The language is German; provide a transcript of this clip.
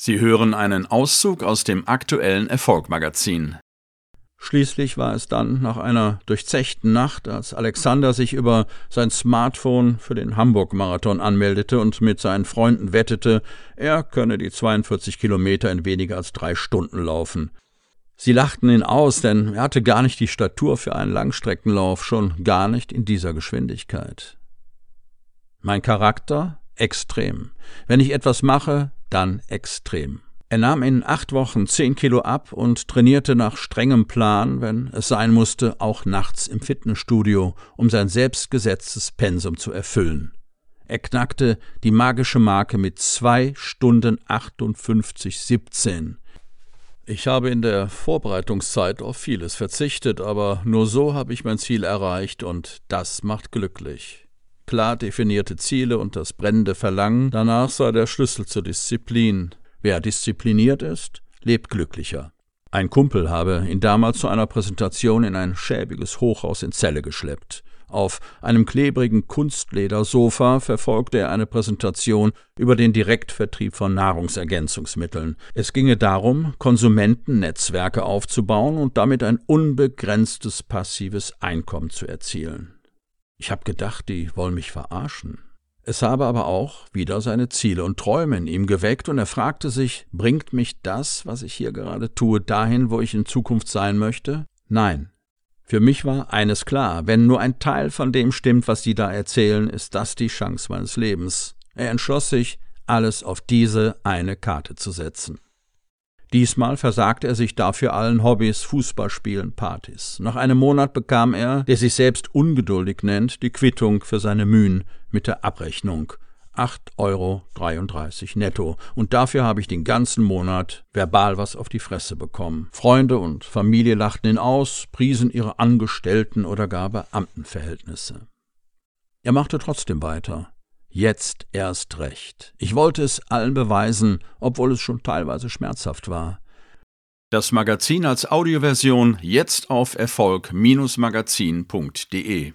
Sie hören einen Auszug aus dem aktuellen Erfolgmagazin. Schließlich war es dann nach einer durchzechten Nacht, als Alexander sich über sein Smartphone für den Hamburg-Marathon anmeldete und mit seinen Freunden wettete, er könne die 42 Kilometer in weniger als drei Stunden laufen. Sie lachten ihn aus, denn er hatte gar nicht die Statur für einen Langstreckenlauf, schon gar nicht in dieser Geschwindigkeit. Mein Charakter? Extrem. Wenn ich etwas mache, dann extrem. Er nahm in acht Wochen zehn Kilo ab und trainierte nach strengem Plan, wenn es sein musste, auch nachts im Fitnessstudio, um sein selbstgesetztes Pensum zu erfüllen. Er knackte die magische Marke mit zwei Stunden 58, 17. Ich habe in der Vorbereitungszeit auf vieles verzichtet, aber nur so habe ich mein Ziel erreicht und das macht glücklich klar definierte Ziele und das brennende Verlangen danach sei der Schlüssel zur Disziplin. Wer diszipliniert ist, lebt glücklicher. Ein Kumpel habe ihn damals zu einer Präsentation in ein schäbiges Hochhaus in Celle geschleppt. Auf einem klebrigen Kunstledersofa verfolgte er eine Präsentation über den Direktvertrieb von Nahrungsergänzungsmitteln. Es ginge darum, Konsumentennetzwerke aufzubauen und damit ein unbegrenztes passives Einkommen zu erzielen. Ich habe gedacht, die wollen mich verarschen. Es habe aber auch wieder seine Ziele und Träume in ihm geweckt, und er fragte sich, bringt mich das, was ich hier gerade tue, dahin, wo ich in Zukunft sein möchte? Nein. Für mich war eines klar, wenn nur ein Teil von dem stimmt, was Sie da erzählen, ist das die Chance meines Lebens. Er entschloss sich, alles auf diese eine Karte zu setzen. Diesmal versagte er sich dafür allen Hobbys, Fußballspielen, Partys. Nach einem Monat bekam er, der sich selbst ungeduldig nennt, die Quittung für seine Mühen mit der Abrechnung. 8,33 Euro netto. Und dafür habe ich den ganzen Monat verbal was auf die Fresse bekommen. Freunde und Familie lachten ihn aus, priesen ihre Angestellten- oder gar Beamtenverhältnisse. Er machte trotzdem weiter. Jetzt erst recht. Ich wollte es allen beweisen, obwohl es schon teilweise schmerzhaft war. Das Magazin als Audioversion jetzt auf Erfolg-magazin.de